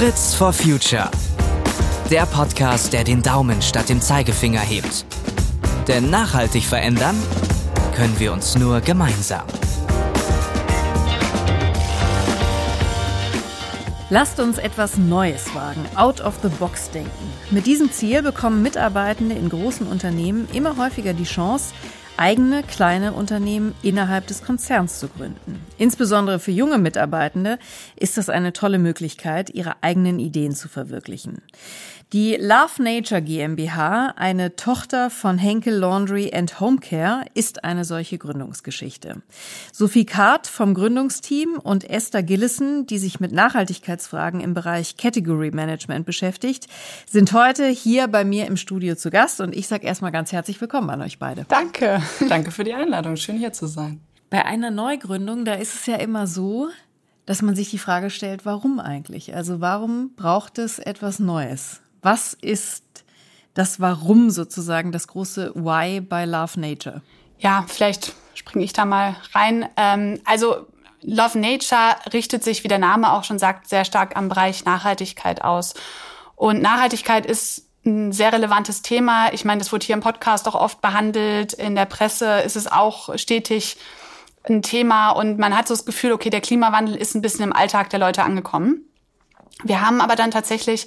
Fritz for Future. Der Podcast, der den Daumen statt dem Zeigefinger hebt. Denn nachhaltig verändern können wir uns nur gemeinsam. Lasst uns etwas Neues wagen, out of the box denken. Mit diesem Ziel bekommen Mitarbeitende in großen Unternehmen immer häufiger die Chance, eigene kleine Unternehmen innerhalb des Konzerns zu gründen. Insbesondere für junge Mitarbeitende ist das eine tolle Möglichkeit, ihre eigenen Ideen zu verwirklichen. Die Love Nature GmbH, eine Tochter von Henkel Laundry and Home Care, ist eine solche Gründungsgeschichte. Sophie Kart vom Gründungsteam und Esther Gillissen, die sich mit Nachhaltigkeitsfragen im Bereich Category Management beschäftigt, sind heute hier bei mir im Studio zu Gast und ich sage erstmal ganz herzlich willkommen an euch beide. Danke, danke für die Einladung. Schön hier zu sein. Bei einer Neugründung, da ist es ja immer so, dass man sich die Frage stellt, warum eigentlich? Also warum braucht es etwas Neues? Was ist das Warum sozusagen, das große Why bei Love Nature? Ja, vielleicht springe ich da mal rein. Ähm, also Love Nature richtet sich, wie der Name auch schon sagt, sehr stark am Bereich Nachhaltigkeit aus. Und Nachhaltigkeit ist ein sehr relevantes Thema. Ich meine, das wurde hier im Podcast auch oft behandelt. In der Presse ist es auch stetig ein Thema. Und man hat so das Gefühl, okay, der Klimawandel ist ein bisschen im Alltag der Leute angekommen. Wir haben aber dann tatsächlich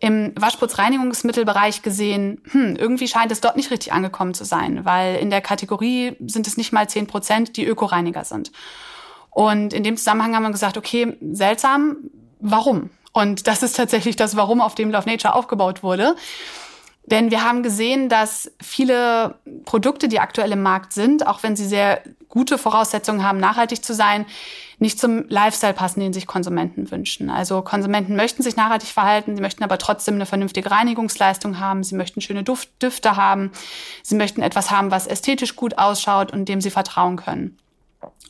im Waschputzreinigungsmittelbereich gesehen, hm, irgendwie scheint es dort nicht richtig angekommen zu sein, weil in der Kategorie sind es nicht mal zehn Prozent, die Ökoreiniger sind. Und in dem Zusammenhang haben wir gesagt, okay, seltsam, warum? Und das ist tatsächlich das Warum, auf dem Love Nature aufgebaut wurde. Denn wir haben gesehen, dass viele Produkte, die aktuell im Markt sind, auch wenn sie sehr gute Voraussetzungen haben, nachhaltig zu sein, nicht zum Lifestyle passen, den sich Konsumenten wünschen. Also Konsumenten möchten sich nachhaltig verhalten, sie möchten aber trotzdem eine vernünftige Reinigungsleistung haben, sie möchten schöne Duft Düfte haben, sie möchten etwas haben, was ästhetisch gut ausschaut und dem sie vertrauen können.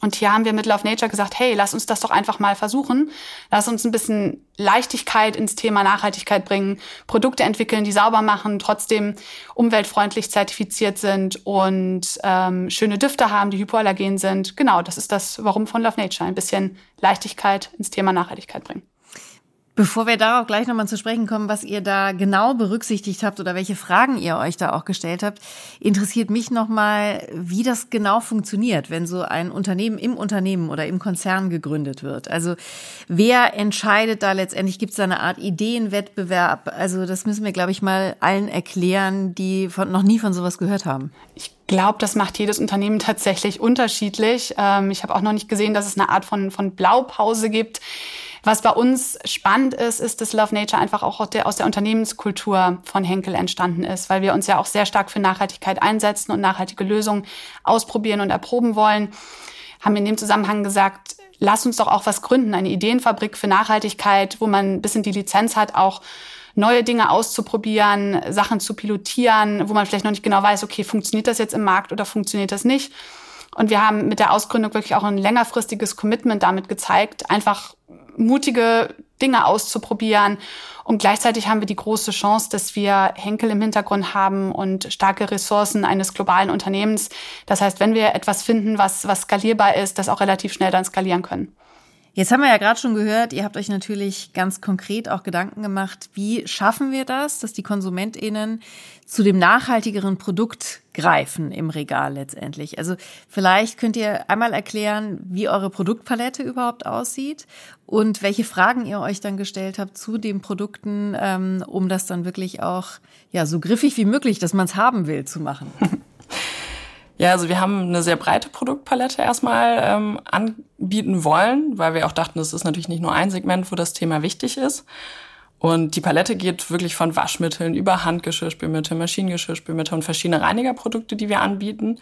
Und hier haben wir mit Love Nature gesagt, hey, lass uns das doch einfach mal versuchen. Lass uns ein bisschen Leichtigkeit ins Thema Nachhaltigkeit bringen, Produkte entwickeln, die sauber machen, trotzdem umweltfreundlich zertifiziert sind und ähm, schöne Düfte haben, die hypoallergen sind. Genau, das ist das Warum von Love Nature. Ein bisschen Leichtigkeit ins Thema Nachhaltigkeit bringen. Bevor wir darauf gleich nochmal zu sprechen kommen, was ihr da genau berücksichtigt habt oder welche Fragen ihr euch da auch gestellt habt, interessiert mich nochmal, wie das genau funktioniert, wenn so ein Unternehmen im Unternehmen oder im Konzern gegründet wird. Also wer entscheidet da letztendlich? Gibt es da eine Art Ideenwettbewerb? Also das müssen wir, glaube ich, mal allen erklären, die von, noch nie von sowas gehört haben. Ich glaube, das macht jedes Unternehmen tatsächlich unterschiedlich. Ähm, ich habe auch noch nicht gesehen, dass es eine Art von, von Blaupause gibt. Was bei uns spannend ist, ist, dass Love Nature einfach auch aus der, Unternehmenskultur von Henkel entstanden ist, weil wir uns ja auch sehr stark für Nachhaltigkeit einsetzen und nachhaltige Lösungen ausprobieren und erproben wollen. Haben in dem Zusammenhang gesagt, lass uns doch auch was gründen, eine Ideenfabrik für Nachhaltigkeit, wo man ein bisschen die Lizenz hat, auch neue Dinge auszuprobieren, Sachen zu pilotieren, wo man vielleicht noch nicht genau weiß, okay, funktioniert das jetzt im Markt oder funktioniert das nicht? Und wir haben mit der Ausgründung wirklich auch ein längerfristiges Commitment damit gezeigt, einfach mutige Dinge auszuprobieren. Und gleichzeitig haben wir die große Chance, dass wir Henkel im Hintergrund haben und starke Ressourcen eines globalen Unternehmens. Das heißt, wenn wir etwas finden, was, was skalierbar ist, das auch relativ schnell dann skalieren können. Jetzt haben wir ja gerade schon gehört, ihr habt euch natürlich ganz konkret auch Gedanken gemacht, wie schaffen wir das, dass die KonsumentInnen zu dem nachhaltigeren Produkt greifen im Regal letztendlich. Also vielleicht könnt ihr einmal erklären, wie eure Produktpalette überhaupt aussieht und welche Fragen ihr euch dann gestellt habt zu den Produkten, ähm, um das dann wirklich auch ja so griffig wie möglich, dass man es haben will, zu machen. Ja, also wir haben eine sehr breite Produktpalette erstmal ähm, anbieten wollen, weil wir auch dachten, das ist natürlich nicht nur ein Segment, wo das Thema wichtig ist. Und die Palette geht wirklich von Waschmitteln über Handgeschirrspülmittel, Maschinengeschirrspülmittel und verschiedene Reinigerprodukte, die wir anbieten.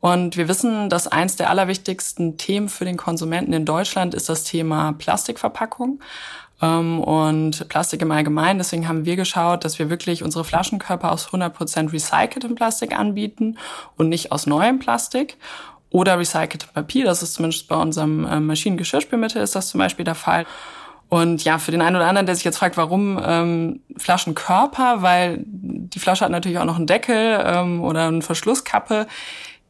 Und wir wissen, dass eins der allerwichtigsten Themen für den Konsumenten in Deutschland ist das Thema Plastikverpackung und Plastik im Allgemeinen. Deswegen haben wir geschaut, dass wir wirklich unsere Flaschenkörper aus 100% recyceltem Plastik anbieten und nicht aus neuem Plastik oder recyceltem Papier. Das ist zumindest bei unserem äh, Maschinengeschirrspülmittel ist das zum Beispiel der Fall. Und ja, für den einen oder anderen, der sich jetzt fragt, warum ähm, Flaschenkörper, weil die Flasche hat natürlich auch noch einen Deckel ähm, oder eine Verschlusskappe,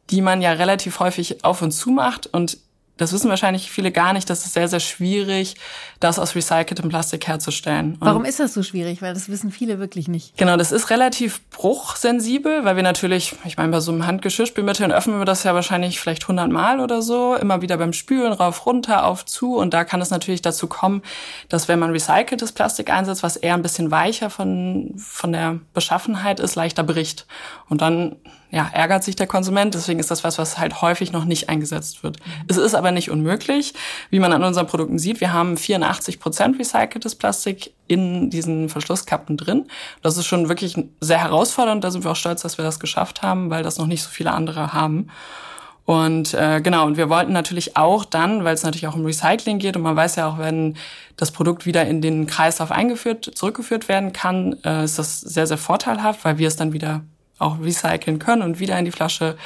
die man ja relativ häufig auf und zu macht. Und das wissen wahrscheinlich viele gar nicht, das ist sehr, sehr schwierig, das aus recyceltem Plastik herzustellen. Und Warum ist das so schwierig? Weil das wissen viele wirklich nicht. Genau, das ist relativ bruchsensibel, weil wir natürlich, ich meine, bei so einem Handgeschirrspülmittel öffnen wir das ja wahrscheinlich vielleicht 100 Mal oder so, immer wieder beim Spülen rauf, runter, auf, zu. Und da kann es natürlich dazu kommen, dass wenn man recyceltes Plastik einsetzt, was eher ein bisschen weicher von, von der Beschaffenheit ist, leichter bricht. Und dann ja, ärgert sich der Konsument. Deswegen ist das was, was halt häufig noch nicht eingesetzt wird. Es ist aber nicht unmöglich. Wie man an unseren Produkten sieht, wir haben 84 Prozent recyceltes Plastik in diesen Verschlusskappen drin. Das ist schon wirklich sehr herausfordernd. Da sind wir auch stolz, dass wir das geschafft haben, weil das noch nicht so viele andere haben. Und äh, genau, und wir wollten natürlich auch dann, weil es natürlich auch um Recycling geht und man weiß ja auch, wenn das Produkt wieder in den Kreislauf eingeführt, zurückgeführt werden kann, äh, ist das sehr, sehr vorteilhaft, weil wir es dann wieder auch recyceln können und wieder in die Flasche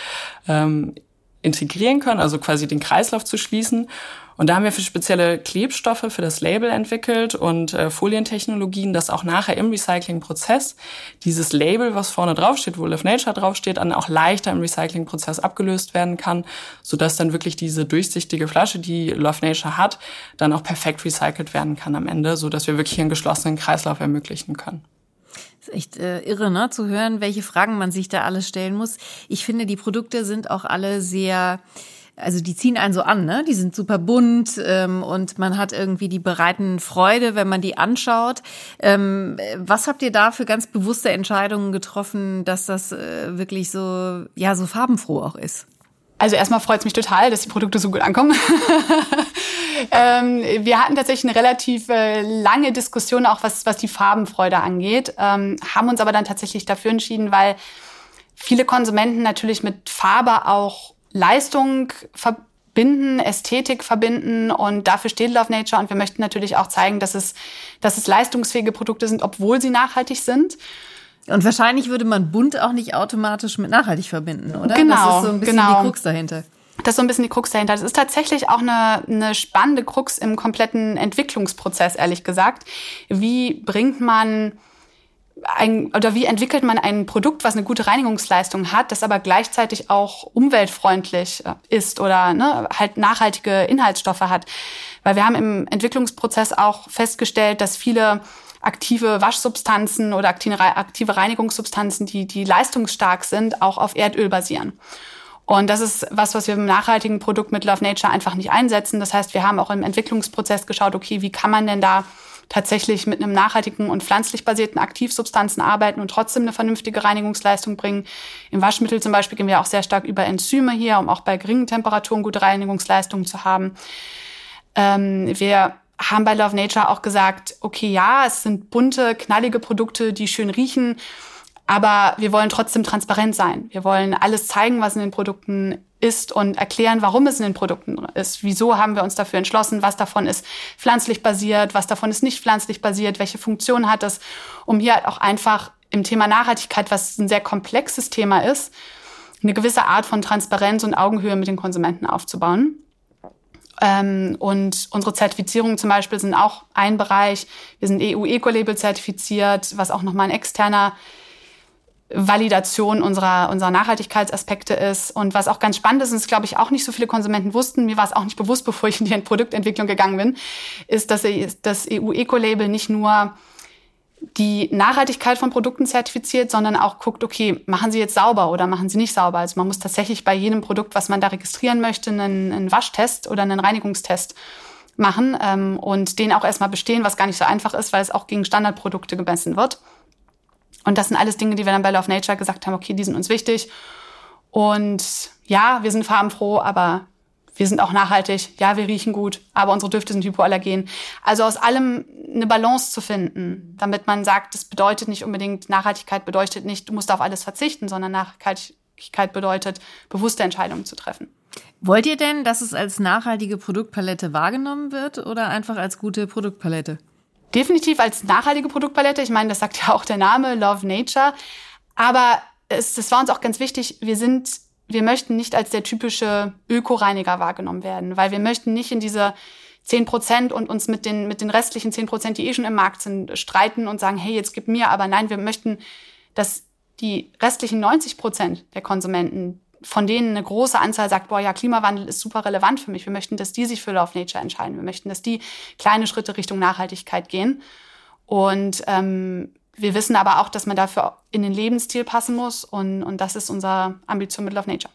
ähm, integrieren können, also quasi den Kreislauf zu schließen. Und da haben wir für spezielle Klebstoffe für das Label entwickelt und äh, Folientechnologien, dass auch nachher im Recyclingprozess dieses Label, was vorne draufsteht, wo Live Nature draufsteht, dann auch leichter im Recyclingprozess abgelöst werden kann, sodass dann wirklich diese durchsichtige Flasche, die Love Nature hat, dann auch perfekt recycelt werden kann am Ende, sodass wir wirklich einen geschlossenen Kreislauf ermöglichen können. Ist echt äh, irre, ne? Zu hören, welche Fragen man sich da alles stellen muss. Ich finde, die Produkte sind auch alle sehr also die ziehen einen so an, ne? Die sind super bunt ähm, und man hat irgendwie die bereiten Freude, wenn man die anschaut. Ähm, was habt ihr da für ganz bewusste Entscheidungen getroffen, dass das äh, wirklich so ja so farbenfroh auch ist? Also erstmal freut es mich total, dass die Produkte so gut ankommen. ähm, wir hatten tatsächlich eine relativ äh, lange Diskussion, auch was, was die Farbenfreude angeht, ähm, haben uns aber dann tatsächlich dafür entschieden, weil viele Konsumenten natürlich mit Farbe auch Leistung verbinden, Ästhetik verbinden und dafür steht Love Nature und wir möchten natürlich auch zeigen, dass es, dass es leistungsfähige Produkte sind, obwohl sie nachhaltig sind. Und wahrscheinlich würde man bunt auch nicht automatisch mit nachhaltig verbinden, oder? Genau. Das ist so ein bisschen genau. die Krux dahinter. Das ist so ein bisschen die Krux dahinter. Das ist tatsächlich auch eine, eine spannende Krux im kompletten Entwicklungsprozess, ehrlich gesagt. Wie bringt man ein, oder wie entwickelt man ein Produkt, was eine gute Reinigungsleistung hat, das aber gleichzeitig auch umweltfreundlich äh, ist oder ne, halt nachhaltige Inhaltsstoffe hat? Weil wir haben im Entwicklungsprozess auch festgestellt, dass viele aktive Waschsubstanzen oder aktive Reinigungssubstanzen, die, die leistungsstark sind, auch auf Erdöl basieren. Und das ist was, was wir im nachhaltigen Produkt mit Love Nature einfach nicht einsetzen. Das heißt, wir haben auch im Entwicklungsprozess geschaut, okay, wie kann man denn da tatsächlich mit einem nachhaltigen und pflanzlich basierten Aktivsubstanzen arbeiten und trotzdem eine vernünftige Reinigungsleistung bringen. Im Waschmittel zum Beispiel gehen wir auch sehr stark über Enzyme hier, um auch bei geringen Temperaturen gute Reinigungsleistungen zu haben. Ähm, wir haben bei Love Nature auch gesagt, okay, ja, es sind bunte, knallige Produkte, die schön riechen, aber wir wollen trotzdem transparent sein. Wir wollen alles zeigen, was in den Produkten ist und erklären, warum es in den Produkten ist. Wieso haben wir uns dafür entschlossen? Was davon ist pflanzlich basiert? Was davon ist nicht pflanzlich basiert? Welche Funktion hat es? Um hier halt auch einfach im Thema Nachhaltigkeit, was ein sehr komplexes Thema ist, eine gewisse Art von Transparenz und Augenhöhe mit den Konsumenten aufzubauen. Ähm, und unsere Zertifizierungen zum Beispiel sind auch ein Bereich. Wir sind EU-Eco-Label zertifiziert, was auch nochmal ein externer Validation unserer, unserer Nachhaltigkeitsaspekte ist. Und was auch ganz spannend ist, und das glaube ich auch nicht so viele Konsumenten wussten, mir war es auch nicht bewusst, bevor ich in die Produktentwicklung gegangen bin, ist, dass das EU-Eco-Label nicht nur die Nachhaltigkeit von Produkten zertifiziert, sondern auch guckt, okay, machen Sie jetzt sauber oder machen Sie nicht sauber. Also man muss tatsächlich bei jedem Produkt, was man da registrieren möchte, einen, einen Waschtest oder einen Reinigungstest machen ähm, und den auch erstmal bestehen, was gar nicht so einfach ist, weil es auch gegen Standardprodukte gemessen wird. Und das sind alles Dinge, die wir dann bei Love Nature gesagt haben, okay, die sind uns wichtig. Und ja, wir sind farbenfroh, aber wir sind auch nachhaltig. Ja, wir riechen gut, aber unsere Düfte sind hypoallergen. Also aus allem eine Balance zu finden, damit man sagt, das bedeutet nicht unbedingt, Nachhaltigkeit bedeutet nicht, du musst auf alles verzichten, sondern Nachhaltigkeit bedeutet, bewusste Entscheidungen zu treffen. Wollt ihr denn, dass es als nachhaltige Produktpalette wahrgenommen wird oder einfach als gute Produktpalette? definitiv als nachhaltige Produktpalette. Ich meine, das sagt ja auch der Name Love Nature. Aber es, das war uns auch ganz wichtig. Wir sind, wir möchten nicht als der typische Ökoreiniger wahrgenommen werden, weil wir möchten nicht in diese 10 Prozent und uns mit den, mit den restlichen 10 Prozent, die eh schon im Markt sind, streiten und sagen, hey, jetzt gib mir. Aber nein, wir möchten, dass die restlichen 90 Prozent der Konsumenten von denen eine große Anzahl sagt, boah, ja, Klimawandel ist super relevant für mich. Wir möchten, dass die sich für Love Nature entscheiden. Wir möchten, dass die kleine Schritte Richtung Nachhaltigkeit gehen. Und ähm, wir wissen aber auch, dass man dafür in den Lebensstil passen muss. Und, und das ist unsere Ambition mit Love Nature.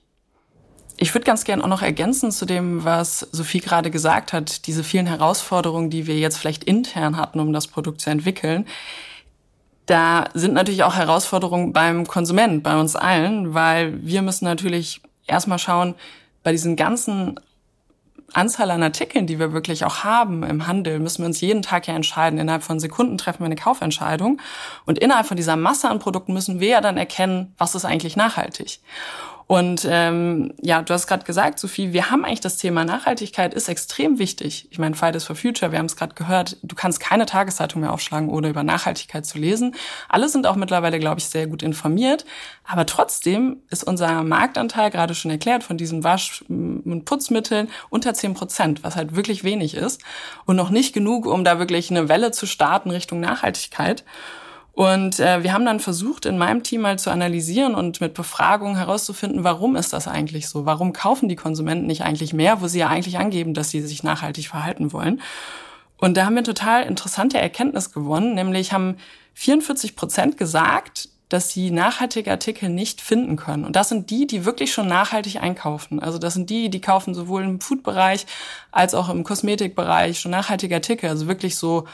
Ich würde ganz gern auch noch ergänzen zu dem, was Sophie gerade gesagt hat, diese vielen Herausforderungen, die wir jetzt vielleicht intern hatten, um das Produkt zu entwickeln. Da sind natürlich auch Herausforderungen beim Konsument, bei uns allen, weil wir müssen natürlich erstmal schauen, bei diesen ganzen Anzahl an Artikeln, die wir wirklich auch haben im Handel, müssen wir uns jeden Tag ja entscheiden. Innerhalb von Sekunden treffen wir eine Kaufentscheidung. Und innerhalb von dieser Masse an Produkten müssen wir ja dann erkennen, was ist eigentlich nachhaltig. Und ähm, ja, du hast gerade gesagt, Sophie, wir haben eigentlich das Thema Nachhaltigkeit ist extrem wichtig. Ich meine, Fridays for Future, wir haben es gerade gehört, du kannst keine Tageszeitung mehr aufschlagen, ohne über Nachhaltigkeit zu lesen. Alle sind auch mittlerweile, glaube ich, sehr gut informiert. Aber trotzdem ist unser Marktanteil, gerade schon erklärt, von diesen Wasch- und Putzmitteln unter 10 Prozent, was halt wirklich wenig ist. Und noch nicht genug, um da wirklich eine Welle zu starten Richtung Nachhaltigkeit. Und äh, wir haben dann versucht, in meinem Team mal zu analysieren und mit Befragungen herauszufinden, warum ist das eigentlich so? Warum kaufen die Konsumenten nicht eigentlich mehr, wo sie ja eigentlich angeben, dass sie sich nachhaltig verhalten wollen? Und da haben wir total interessante Erkenntnis gewonnen, nämlich haben 44 Prozent gesagt, dass sie nachhaltige Artikel nicht finden können. Und das sind die, die wirklich schon nachhaltig einkaufen. Also das sind die, die kaufen sowohl im Food-Bereich als auch im Kosmetikbereich schon nachhaltige Artikel. Also wirklich so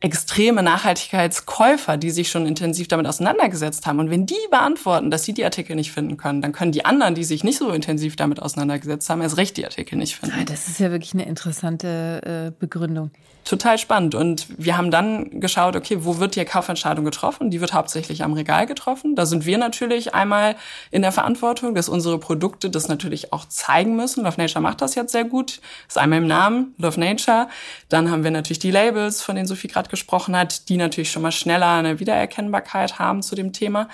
extreme Nachhaltigkeitskäufer, die sich schon intensiv damit auseinandergesetzt haben. Und wenn die beantworten, dass sie die Artikel nicht finden können, dann können die anderen, die sich nicht so intensiv damit auseinandergesetzt haben, erst recht die Artikel nicht finden. Ah, das ist ja wirklich eine interessante äh, Begründung total spannend. Und wir haben dann geschaut, okay, wo wird die Kaufentscheidung getroffen? Die wird hauptsächlich am Regal getroffen. Da sind wir natürlich einmal in der Verantwortung, dass unsere Produkte das natürlich auch zeigen müssen. Love Nature macht das jetzt sehr gut. Ist einmal im Namen, Love Nature. Dann haben wir natürlich die Labels, von denen Sophie gerade gesprochen hat, die natürlich schon mal schneller eine Wiedererkennbarkeit haben zu dem Thema.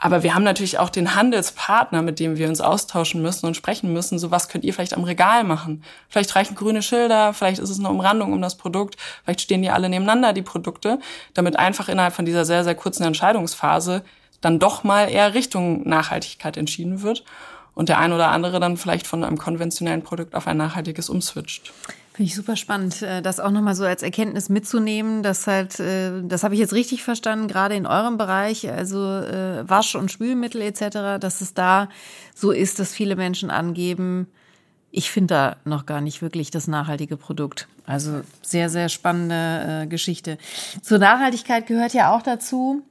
Aber wir haben natürlich auch den Handelspartner, mit dem wir uns austauschen müssen und sprechen müssen. So was könnt ihr vielleicht am Regal machen? Vielleicht reichen grüne Schilder, vielleicht ist es eine Umrandung um das Produkt, vielleicht stehen die alle nebeneinander, die Produkte, damit einfach innerhalb von dieser sehr, sehr kurzen Entscheidungsphase dann doch mal eher Richtung Nachhaltigkeit entschieden wird und der ein oder andere dann vielleicht von einem konventionellen Produkt auf ein nachhaltiges umswitcht. Finde ich super spannend, äh, das auch nochmal so als Erkenntnis mitzunehmen, dass halt, äh, das habe ich jetzt richtig verstanden, gerade in eurem Bereich, also äh, Wasch- und Spülmittel etc., dass es da so ist, dass viele Menschen angeben, ich finde da noch gar nicht wirklich das nachhaltige Produkt. Also sehr, sehr spannende Geschichte. Zur Nachhaltigkeit gehört ja auch dazu,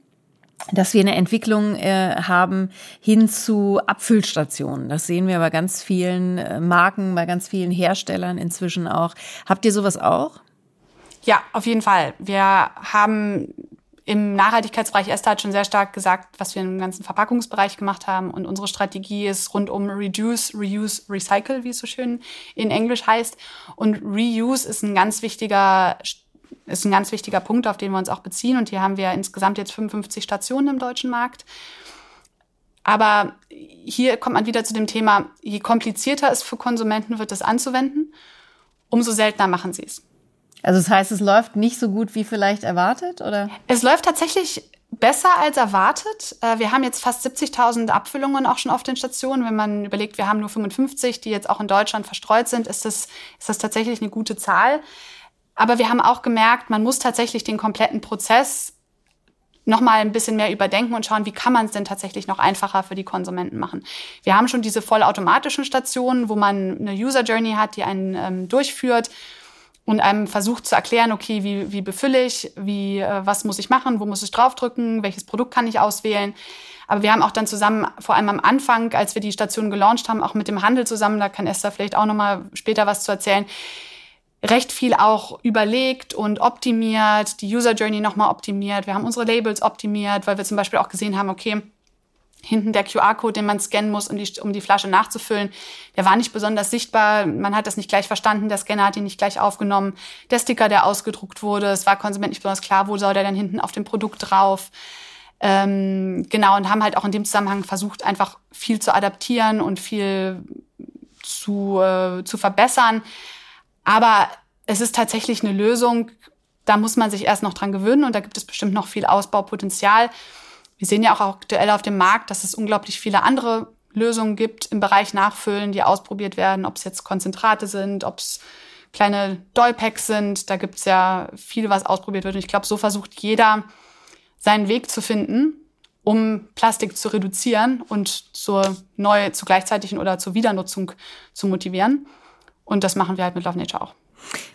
dass wir eine Entwicklung äh, haben hin zu Abfüllstationen. Das sehen wir bei ganz vielen äh, Marken, bei ganz vielen Herstellern inzwischen auch. Habt ihr sowas auch? Ja, auf jeden Fall. Wir haben im Nachhaltigkeitsbereich Esther hat schon sehr stark gesagt, was wir im ganzen Verpackungsbereich gemacht haben. Und unsere Strategie ist rund um Reduce, Reuse, Recycle, wie es so schön in Englisch heißt. Und Reuse ist ein ganz wichtiger ist ein ganz wichtiger Punkt, auf den wir uns auch beziehen. Und hier haben wir insgesamt jetzt 55 Stationen im deutschen Markt. Aber hier kommt man wieder zu dem Thema, je komplizierter es für Konsumenten wird, das anzuwenden, umso seltener machen sie es. Also das heißt, es läuft nicht so gut wie vielleicht erwartet, oder? Es läuft tatsächlich besser als erwartet. Äh, wir haben jetzt fast 70.000 Abfüllungen auch schon auf den Stationen. Wenn man überlegt, wir haben nur 55, die jetzt auch in Deutschland verstreut sind, ist das, ist das tatsächlich eine gute Zahl. Aber wir haben auch gemerkt, man muss tatsächlich den kompletten Prozess noch mal ein bisschen mehr überdenken und schauen, wie kann man es denn tatsächlich noch einfacher für die Konsumenten machen. Wir haben schon diese vollautomatischen Stationen, wo man eine User Journey hat, die einen ähm, durchführt und einem versucht zu erklären, okay, wie, wie befülle ich, wie, äh, was muss ich machen, wo muss ich draufdrücken, welches Produkt kann ich auswählen. Aber wir haben auch dann zusammen, vor allem am Anfang, als wir die Station gelauncht haben, auch mit dem Handel zusammen, da kann Esther vielleicht auch noch mal später was zu erzählen, recht viel auch überlegt und optimiert, die User Journey nochmal optimiert. Wir haben unsere Labels optimiert, weil wir zum Beispiel auch gesehen haben, okay, hinten der QR-Code, den man scannen muss, um die, um die Flasche nachzufüllen, der war nicht besonders sichtbar. Man hat das nicht gleich verstanden. Der Scanner hat ihn nicht gleich aufgenommen. Der Sticker, der ausgedruckt wurde, es war Konsument nicht besonders klar, wo soll der denn hinten auf dem Produkt drauf. Ähm, genau, und haben halt auch in dem Zusammenhang versucht, einfach viel zu adaptieren und viel zu, äh, zu verbessern. Aber es ist tatsächlich eine Lösung, da muss man sich erst noch dran gewöhnen und da gibt es bestimmt noch viel Ausbaupotenzial. Wir sehen ja auch aktuell auf dem Markt, dass es unglaublich viele andere Lösungen gibt im Bereich Nachfüllen, die ausprobiert werden, ob es jetzt Konzentrate sind, ob es kleine Dollpacks sind. Da gibt's ja viel, was ausprobiert wird. Und ich glaube, so versucht jeder seinen Weg zu finden, um Plastik zu reduzieren und zur neu, zur gleichzeitigen oder zur Wiedernutzung zu motivieren. Und das machen wir halt mit Love Nature auch.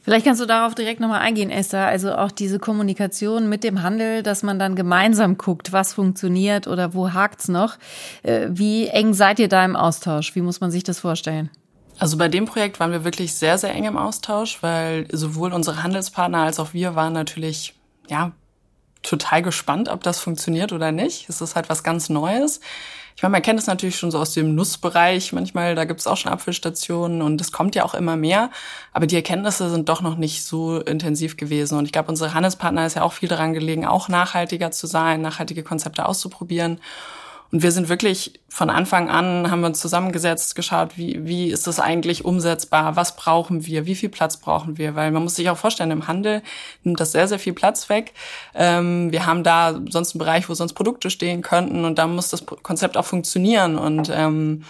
Vielleicht kannst du darauf direkt nochmal eingehen, Esther. Also auch diese Kommunikation mit dem Handel, dass man dann gemeinsam guckt, was funktioniert oder wo hakt's noch. Äh, wie eng seid ihr da im Austausch? Wie muss man sich das vorstellen? Also bei dem Projekt waren wir wirklich sehr, sehr eng im Austausch, weil sowohl unsere Handelspartner als auch wir waren natürlich, ja, total gespannt, ob das funktioniert oder nicht. Es ist halt was ganz Neues. Ich meine, man kennt es natürlich schon so aus dem Nussbereich. Manchmal, da gibt es auch schon Apfelstationen und es kommt ja auch immer mehr. Aber die Erkenntnisse sind doch noch nicht so intensiv gewesen. Und ich glaube, unsere Handelspartner ist ja auch viel daran gelegen, auch nachhaltiger zu sein, nachhaltige Konzepte auszuprobieren. Und wir sind wirklich von Anfang an, haben wir uns zusammengesetzt, geschaut, wie, wie ist das eigentlich umsetzbar, was brauchen wir, wie viel Platz brauchen wir, weil man muss sich auch vorstellen, im Handel nimmt das sehr, sehr viel Platz weg. Ähm, wir haben da sonst einen Bereich, wo sonst Produkte stehen könnten und da muss das Konzept auch funktionieren. Und ähm,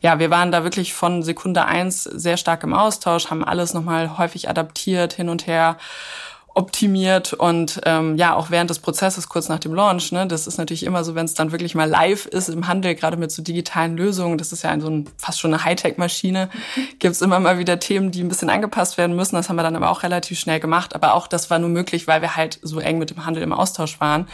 ja, wir waren da wirklich von Sekunde eins sehr stark im Austausch, haben alles nochmal häufig adaptiert, hin und her optimiert und ähm, ja, auch während des Prozesses kurz nach dem Launch, ne, das ist natürlich immer so, wenn es dann wirklich mal live ist im Handel, gerade mit so digitalen Lösungen, das ist ja ein, so ein, fast schon eine Hightech-Maschine, gibt's immer mal wieder Themen, die ein bisschen angepasst werden müssen. Das haben wir dann aber auch relativ schnell gemacht. Aber auch das war nur möglich, weil wir halt so eng mit dem Handel im Austausch waren,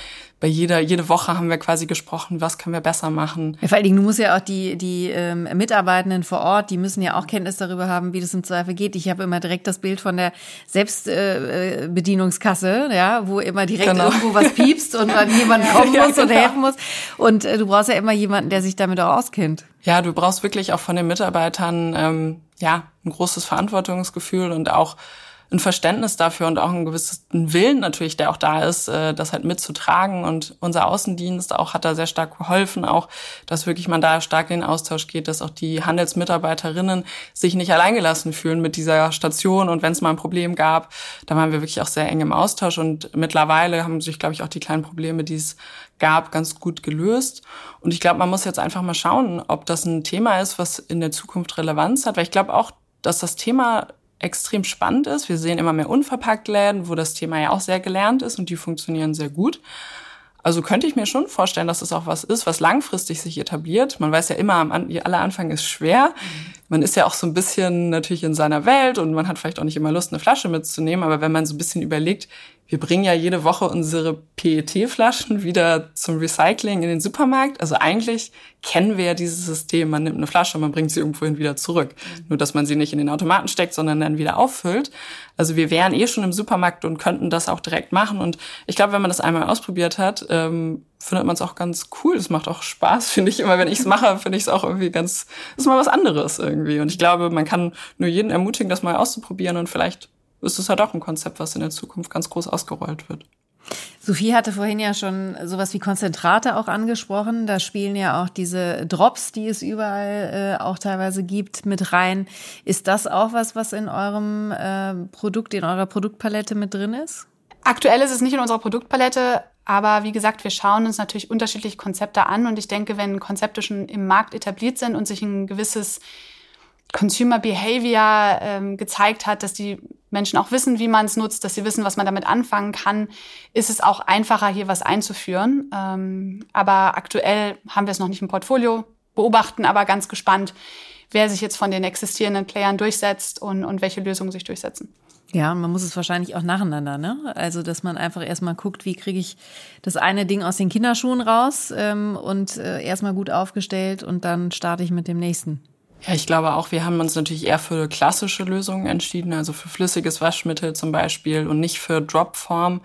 bei jeder, jede Woche haben wir quasi gesprochen, was können wir besser machen. Ja, vor allen Dingen, du musst ja auch die, die ähm, Mitarbeitenden vor Ort, die müssen ja auch Kenntnis darüber haben, wie das im Zweifel geht. Ich habe immer direkt das Bild von der Selbstbedienungskasse, äh, ja, wo immer direkt genau. irgendwo was piepst und dann jemand kommen muss ja, genau. und helfen muss. Und äh, du brauchst ja immer jemanden, der sich damit auch auskennt. Ja, du brauchst wirklich auch von den Mitarbeitern ähm, ja ein großes Verantwortungsgefühl und auch ein Verständnis dafür und auch ein gewisses Willen natürlich, der auch da ist, äh, das halt mitzutragen. Und unser Außendienst auch hat da sehr stark geholfen, auch, dass wirklich man da stark in den Austausch geht, dass auch die Handelsmitarbeiterinnen sich nicht alleingelassen fühlen mit dieser Station. Und wenn es mal ein Problem gab, da waren wir wirklich auch sehr eng im Austausch. Und mittlerweile haben sich, glaube ich, auch die kleinen Probleme, die es gab, ganz gut gelöst. Und ich glaube, man muss jetzt einfach mal schauen, ob das ein Thema ist, was in der Zukunft Relevanz hat. Weil ich glaube auch, dass das Thema extrem spannend ist. Wir sehen immer mehr Unverpacktläden, wo das Thema ja auch sehr gelernt ist und die funktionieren sehr gut. Also könnte ich mir schon vorstellen, dass es auch was ist, was langfristig sich etabliert. Man weiß ja immer, am aller Anfang ist schwer. Man ist ja auch so ein bisschen natürlich in seiner Welt und man hat vielleicht auch nicht immer Lust, eine Flasche mitzunehmen. Aber wenn man so ein bisschen überlegt, wir bringen ja jede Woche unsere PET-Flaschen wieder zum Recycling in den Supermarkt. Also eigentlich kennen wir ja dieses System. Man nimmt eine Flasche und man bringt sie irgendwohin wieder zurück. Mhm. Nur, dass man sie nicht in den Automaten steckt, sondern dann wieder auffüllt. Also wir wären eh schon im Supermarkt und könnten das auch direkt machen. Und ich glaube, wenn man das einmal ausprobiert hat, ähm, findet man es auch ganz cool. Es macht auch Spaß, finde ich. Immer wenn ich es mache, finde ich es auch irgendwie ganz, ist mal was anderes irgendwie. Und ich glaube, man kann nur jeden ermutigen, das mal auszuprobieren und vielleicht ist es halt auch ein Konzept, was in der Zukunft ganz groß ausgerollt wird. Sophie hatte vorhin ja schon sowas wie Konzentrate auch angesprochen. Da spielen ja auch diese Drops, die es überall äh, auch teilweise gibt, mit rein. Ist das auch was, was in eurem äh, Produkt, in eurer Produktpalette mit drin ist? Aktuell ist es nicht in unserer Produktpalette, aber wie gesagt, wir schauen uns natürlich unterschiedliche Konzepte an und ich denke, wenn Konzepte schon im Markt etabliert sind und sich ein gewisses Consumer Behavior ähm, gezeigt hat, dass die Menschen auch wissen, wie man es nutzt, dass sie wissen, was man damit anfangen kann, ist es auch einfacher, hier was einzuführen. Ähm, aber aktuell haben wir es noch nicht im Portfolio, beobachten aber ganz gespannt, wer sich jetzt von den existierenden Playern durchsetzt und, und welche Lösungen sich durchsetzen. Ja, man muss es wahrscheinlich auch nacheinander, ne? Also, dass man einfach erstmal guckt, wie kriege ich das eine Ding aus den Kinderschuhen raus ähm, und äh, erstmal gut aufgestellt und dann starte ich mit dem nächsten. Ja, ich glaube auch, wir haben uns natürlich eher für klassische Lösungen entschieden, also für flüssiges Waschmittel zum Beispiel und nicht für Dropform.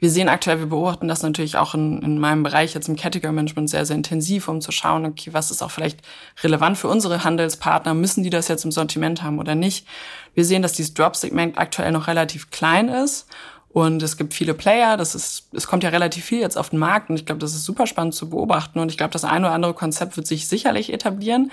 Wir sehen aktuell, wir beobachten das natürlich auch in, in meinem Bereich jetzt im Category Management sehr, sehr intensiv, um zu schauen, okay, was ist auch vielleicht relevant für unsere Handelspartner? Müssen die das jetzt im Sortiment haben oder nicht? Wir sehen, dass dieses Drop-Segment aktuell noch relativ klein ist und es gibt viele Player, das ist, es kommt ja relativ viel jetzt auf den Markt und ich glaube, das ist super spannend zu beobachten und ich glaube, das eine oder andere Konzept wird sich sicherlich etablieren.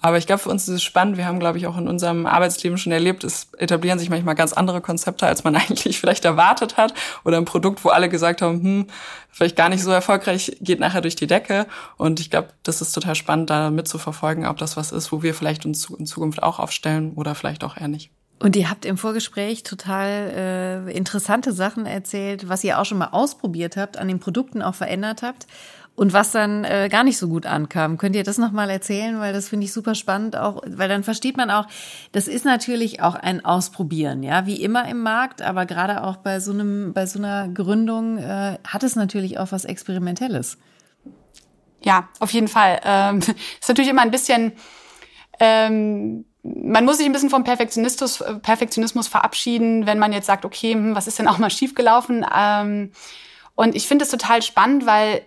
Aber ich glaube, für uns ist es spannend. Wir haben, glaube ich, auch in unserem Arbeitsleben schon erlebt, es etablieren sich manchmal ganz andere Konzepte, als man eigentlich vielleicht erwartet hat. Oder ein Produkt, wo alle gesagt haben, hm, vielleicht gar nicht so erfolgreich, geht nachher durch die Decke. Und ich glaube, das ist total spannend, da mitzuverfolgen, ob das was ist, wo wir vielleicht uns in Zukunft auch aufstellen oder vielleicht auch eher nicht. Und ihr habt im Vorgespräch total äh, interessante Sachen erzählt, was ihr auch schon mal ausprobiert habt, an den Produkten auch verändert habt und was dann äh, gar nicht so gut ankam. Könnt ihr das nochmal erzählen? Weil das finde ich super spannend auch, weil dann versteht man auch, das ist natürlich auch ein Ausprobieren, ja, wie immer im Markt, aber gerade auch bei so einem, bei so einer Gründung äh, hat es natürlich auch was Experimentelles. Ja, auf jeden Fall. Ähm, ist natürlich immer ein bisschen, ähm, man muss sich ein bisschen vom Perfektionismus, Perfektionismus verabschieden, wenn man jetzt sagt, okay, hm, was ist denn auch mal schiefgelaufen? Ähm, und ich finde es total spannend, weil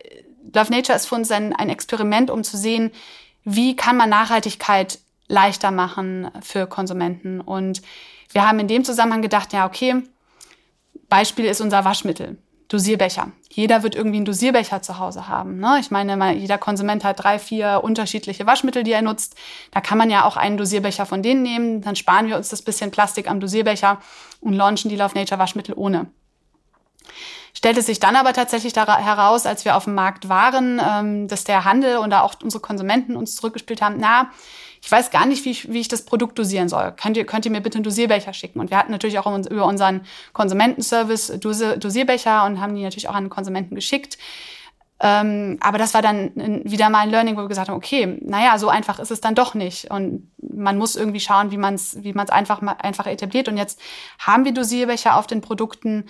Love Nature ist für uns ein, ein Experiment, um zu sehen, wie kann man Nachhaltigkeit leichter machen für Konsumenten. Und wir haben in dem Zusammenhang gedacht, ja, okay, Beispiel ist unser Waschmittel. Dosierbecher. Jeder wird irgendwie einen Dosierbecher zu Hause haben. Ne? Ich meine, jeder Konsument hat drei, vier unterschiedliche Waschmittel, die er nutzt. Da kann man ja auch einen Dosierbecher von denen nehmen. Dann sparen wir uns das bisschen Plastik am Dosierbecher und launchen die Love Nature Waschmittel ohne. Stellte sich dann aber tatsächlich heraus, als wir auf dem Markt waren, ähm, dass der Handel und auch unsere Konsumenten uns zurückgespielt haben, na, ich weiß gar nicht, wie ich, wie ich das Produkt dosieren soll. Könnt ihr, könnt ihr mir bitte einen Dosierbecher schicken? Und wir hatten natürlich auch über unseren Konsumentenservice Dosierbecher und haben die natürlich auch an den Konsumenten geschickt. Ähm, aber das war dann wieder mal ein Learning, wo wir gesagt haben, okay, naja, so einfach ist es dann doch nicht. Und man muss irgendwie schauen, wie man es wie man's einfach, einfach etabliert. Und jetzt haben wir Dosierbecher auf den Produkten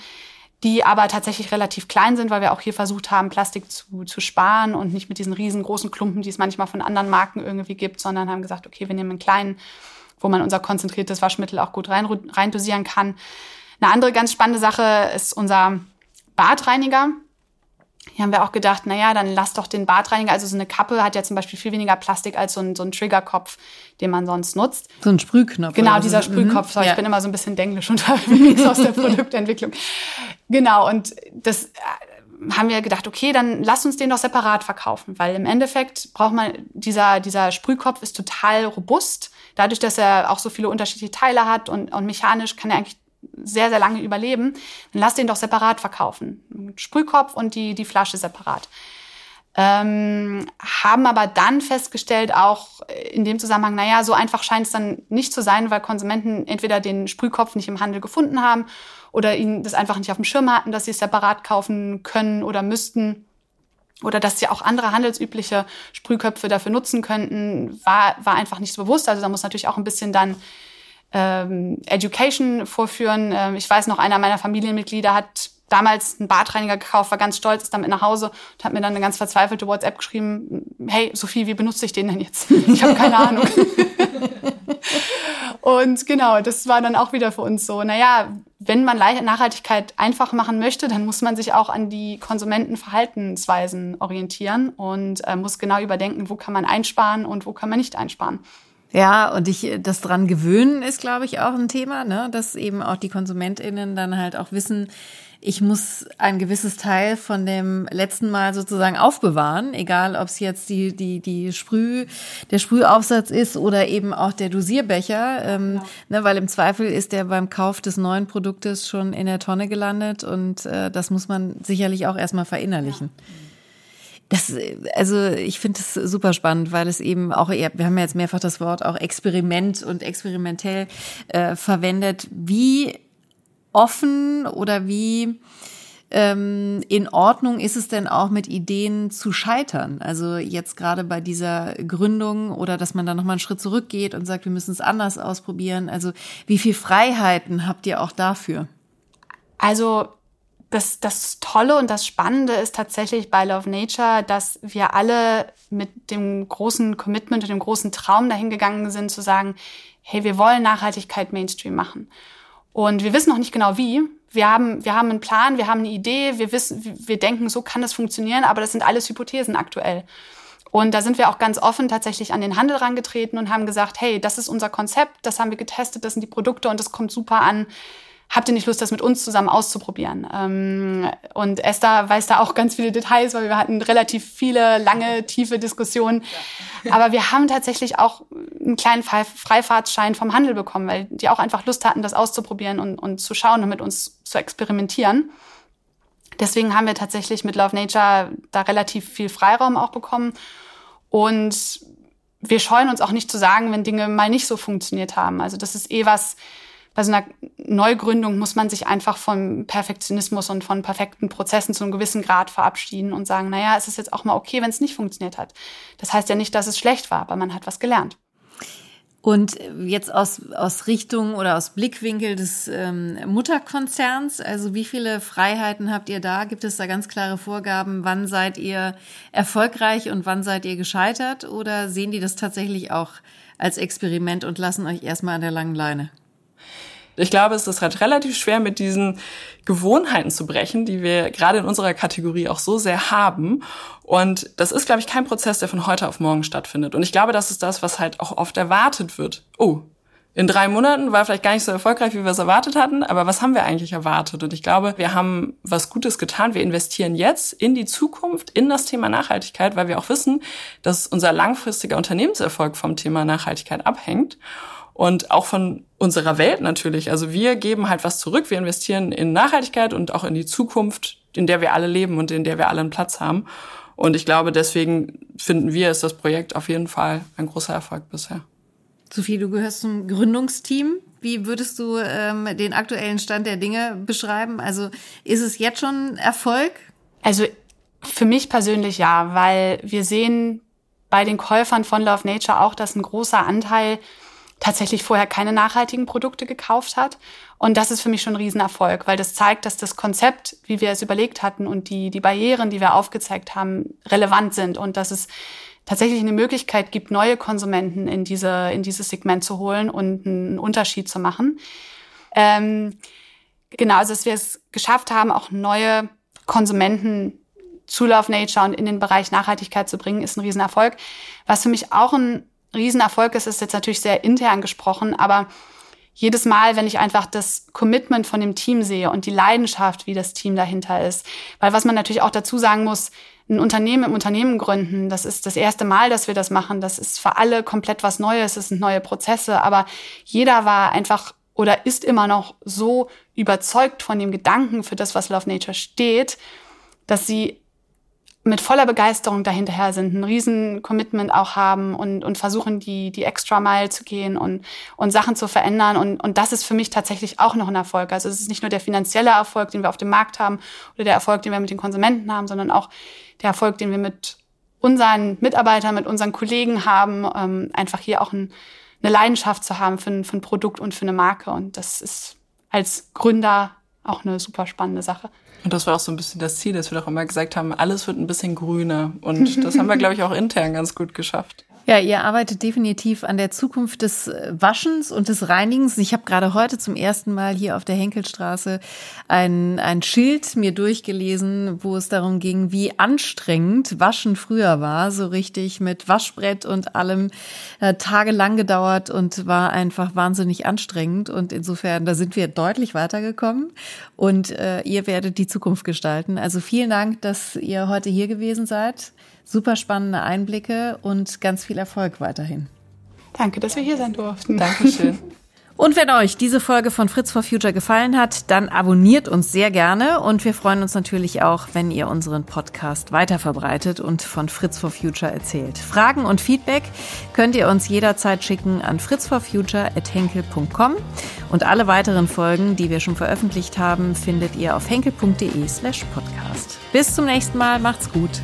die aber tatsächlich relativ klein sind, weil wir auch hier versucht haben, Plastik zu, zu sparen und nicht mit diesen riesengroßen Klumpen, die es manchmal von anderen Marken irgendwie gibt, sondern haben gesagt, okay, wir nehmen einen kleinen, wo man unser konzentriertes Waschmittel auch gut rein, rein dosieren kann. Eine andere ganz spannende Sache ist unser Badreiniger. Hier haben wir auch gedacht, naja, dann lass doch den Badreiniger, also so eine Kappe hat ja zum Beispiel viel weniger Plastik als so ein, so ein Triggerkopf, den man sonst nutzt. So ein Sprühknopf. Genau, dieser so. Sprühkopf. Mhm. Ich bin immer so ein bisschen denglisch unterwegs aus der Produktentwicklung. Genau, und das äh, haben wir gedacht, okay, dann lass uns den doch separat verkaufen, weil im Endeffekt braucht man, dieser, dieser Sprühkopf ist total robust. Dadurch, dass er auch so viele unterschiedliche Teile hat und, und mechanisch kann er eigentlich sehr, sehr lange überleben, dann lass den doch separat verkaufen. Sprühkopf und die, die Flasche separat. Ähm, haben aber dann festgestellt, auch in dem Zusammenhang, naja, so einfach scheint es dann nicht zu sein, weil Konsumenten entweder den Sprühkopf nicht im Handel gefunden haben oder ihnen das einfach nicht auf dem Schirm hatten, dass sie es separat kaufen können oder müssten oder dass sie auch andere handelsübliche Sprühköpfe dafür nutzen könnten, war, war einfach nicht so bewusst. Also da muss natürlich auch ein bisschen dann ähm, Education vorführen. Ähm, ich weiß noch, einer meiner Familienmitglieder hat damals einen Badreiniger gekauft, war ganz stolz, ist damit nach Hause und hat mir dann eine ganz verzweifelte WhatsApp geschrieben, hey Sophie, wie benutze ich den denn jetzt? Ich habe keine Ahnung. und genau, das war dann auch wieder für uns so, naja, wenn man Nachhaltigkeit einfach machen möchte, dann muss man sich auch an die Konsumentenverhaltensweisen orientieren und äh, muss genau überdenken, wo kann man einsparen und wo kann man nicht einsparen. Ja, und ich, das dran gewöhnen ist, glaube ich, auch ein Thema, ne? dass eben auch die KonsumentInnen dann halt auch wissen, ich muss ein gewisses Teil von dem letzten Mal sozusagen aufbewahren, egal ob es jetzt die, die, die Sprüh, der Sprühaufsatz ist oder eben auch der Dosierbecher, ähm, ja. ne, weil im Zweifel ist der beim Kauf des neuen Produktes schon in der Tonne gelandet und äh, das muss man sicherlich auch erstmal verinnerlichen. Ja. Das, also ich finde es super spannend, weil es eben auch, wir haben ja jetzt mehrfach das Wort auch Experiment und experimentell äh, verwendet. Wie offen oder wie ähm, in Ordnung ist es denn auch mit Ideen zu scheitern? Also jetzt gerade bei dieser Gründung oder dass man dann nochmal einen Schritt zurückgeht und sagt, wir müssen es anders ausprobieren. Also wie viel Freiheiten habt ihr auch dafür? Also das, das Tolle und das Spannende ist tatsächlich bei Love Nature, dass wir alle mit dem großen Commitment und dem großen Traum dahingegangen sind, zu sagen, hey, wir wollen Nachhaltigkeit Mainstream machen. Und wir wissen noch nicht genau wie. Wir haben, wir haben einen Plan, wir haben eine Idee, wir wissen, wir denken, so kann das funktionieren, aber das sind alles Hypothesen aktuell. Und da sind wir auch ganz offen tatsächlich an den Handel rangetreten und haben gesagt, hey, das ist unser Konzept, das haben wir getestet, das sind die Produkte und das kommt super an habt ihr nicht Lust, das mit uns zusammen auszuprobieren? Ähm, und Esther weiß da auch ganz viele Details, weil wir hatten relativ viele lange, tiefe Diskussionen. Aber wir haben tatsächlich auch einen kleinen Freifahrtschein vom Handel bekommen, weil die auch einfach Lust hatten, das auszuprobieren und, und zu schauen und mit uns zu experimentieren. Deswegen haben wir tatsächlich mit Love Nature da relativ viel Freiraum auch bekommen. Und wir scheuen uns auch nicht zu sagen, wenn Dinge mal nicht so funktioniert haben. Also das ist eh was, bei so einer Neugründung muss man sich einfach vom Perfektionismus und von perfekten Prozessen zu einem gewissen Grad verabschieden und sagen, naja, es ist jetzt auch mal okay, wenn es nicht funktioniert hat. Das heißt ja nicht, dass es schlecht war, aber man hat was gelernt. Und jetzt aus, aus Richtung oder aus Blickwinkel des ähm, Mutterkonzerns, also wie viele Freiheiten habt ihr da? Gibt es da ganz klare Vorgaben, wann seid ihr erfolgreich und wann seid ihr gescheitert? Oder sehen die das tatsächlich auch als Experiment und lassen euch erstmal an der langen Leine? Ich glaube, es ist halt relativ schwer, mit diesen Gewohnheiten zu brechen, die wir gerade in unserer Kategorie auch so sehr haben. Und das ist, glaube ich, kein Prozess, der von heute auf morgen stattfindet. Und ich glaube, das ist das, was halt auch oft erwartet wird. Oh, in drei Monaten war vielleicht gar nicht so erfolgreich, wie wir es erwartet hatten, aber was haben wir eigentlich erwartet? Und ich glaube, wir haben was Gutes getan. Wir investieren jetzt in die Zukunft, in das Thema Nachhaltigkeit, weil wir auch wissen, dass unser langfristiger Unternehmenserfolg vom Thema Nachhaltigkeit abhängt und auch von unserer Welt natürlich. Also wir geben halt was zurück, wir investieren in Nachhaltigkeit und auch in die Zukunft, in der wir alle leben und in der wir alle einen Platz haben. Und ich glaube, deswegen finden wir, ist das Projekt auf jeden Fall ein großer Erfolg bisher. Sophie, du gehörst zum Gründungsteam. Wie würdest du ähm, den aktuellen Stand der Dinge beschreiben? Also ist es jetzt schon Erfolg? Also für mich persönlich ja, weil wir sehen bei den Käufern von Love Nature auch, dass ein großer Anteil tatsächlich vorher keine nachhaltigen Produkte gekauft hat. Und das ist für mich schon ein Riesenerfolg, weil das zeigt, dass das Konzept, wie wir es überlegt hatten und die, die Barrieren, die wir aufgezeigt haben, relevant sind und dass es tatsächlich eine Möglichkeit gibt, neue Konsumenten in diese, in dieses Segment zu holen und einen Unterschied zu machen. Ähm, genau, also dass wir es geschafft haben, auch neue Konsumenten zu Love Nature und in den Bereich Nachhaltigkeit zu bringen, ist ein Riesenerfolg. Was für mich auch ein Riesenerfolg ist, ist jetzt natürlich sehr intern gesprochen, aber jedes Mal, wenn ich einfach das Commitment von dem Team sehe und die Leidenschaft, wie das Team dahinter ist, weil was man natürlich auch dazu sagen muss, ein Unternehmen im Unternehmen gründen, das ist das erste Mal, dass wir das machen, das ist für alle komplett was Neues, es sind neue Prozesse, aber jeder war einfach oder ist immer noch so überzeugt von dem Gedanken für das, was Love Nature steht, dass sie mit voller Begeisterung dahinterher sind, ein riesen Commitment auch haben und, und versuchen, die, die extra Mile zu gehen und, und Sachen zu verändern. Und, und das ist für mich tatsächlich auch noch ein Erfolg. Also es ist nicht nur der finanzielle Erfolg, den wir auf dem Markt haben oder der Erfolg, den wir mit den Konsumenten haben, sondern auch der Erfolg, den wir mit unseren Mitarbeitern, mit unseren Kollegen haben, ähm, einfach hier auch ein, eine Leidenschaft zu haben für ein, für ein Produkt und für eine Marke. Und das ist als Gründer auch eine super spannende Sache. Und das war auch so ein bisschen das Ziel, dass wir doch immer gesagt haben, alles wird ein bisschen grüner. Und das haben wir, glaube ich, auch intern ganz gut geschafft. Ja, ihr arbeitet definitiv an der Zukunft des äh, Waschens und des Reinigens. Ich habe gerade heute zum ersten Mal hier auf der Henkelstraße ein, ein Schild mir durchgelesen, wo es darum ging, wie anstrengend Waschen früher war. So richtig mit Waschbrett und allem äh, tagelang gedauert und war einfach wahnsinnig anstrengend. Und insofern, da sind wir deutlich weitergekommen und äh, ihr werdet die Zukunft gestalten. Also vielen Dank, dass ihr heute hier gewesen seid. Super spannende Einblicke und ganz viel Erfolg weiterhin. Danke, dass wir hier sein durften. Dankeschön. Und wenn euch diese Folge von Fritz for Future gefallen hat, dann abonniert uns sehr gerne und wir freuen uns natürlich auch, wenn ihr unseren Podcast weiterverbreitet und von Fritz for Future erzählt. Fragen und Feedback könnt ihr uns jederzeit schicken an fritzforfuture@henkel.com und alle weiteren Folgen, die wir schon veröffentlicht haben, findet ihr auf henkel.de/podcast. Bis zum nächsten Mal, macht's gut.